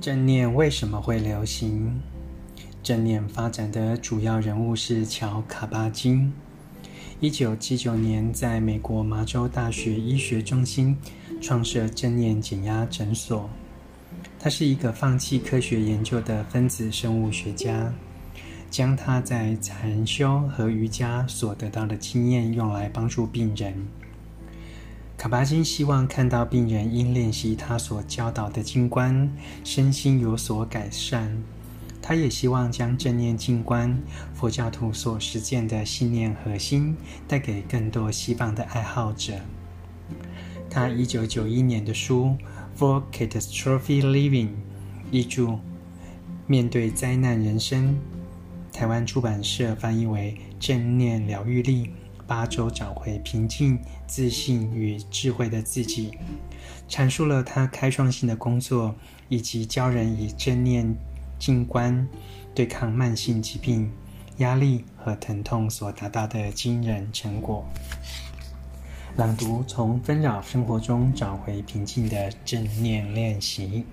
正念为什么会流行？正念发展的主要人物是乔·卡巴金。一九七九年，在美国麻州大学医学中心创设正念减压诊所。他是一个放弃科学研究的分子生物学家，将他在禅修和瑜伽所得到的经验用来帮助病人。卡巴金希望看到病人因练习他所教导的静观，身心有所改善。他也希望将正念静观佛教徒所实践的信念核心带给更多西方的爱好者。他一九九一年的书《For Catastrophe Living》译注：面对灾难人生，台湾出版社翻译为《正念疗愈力》。八周找回平静、自信与智慧的自己，阐述了他开创性的工作，以及教人以正念静观对抗慢性疾病、压力和疼痛所达到的惊人成果。朗读：从纷扰生活中找回平静的正念练习。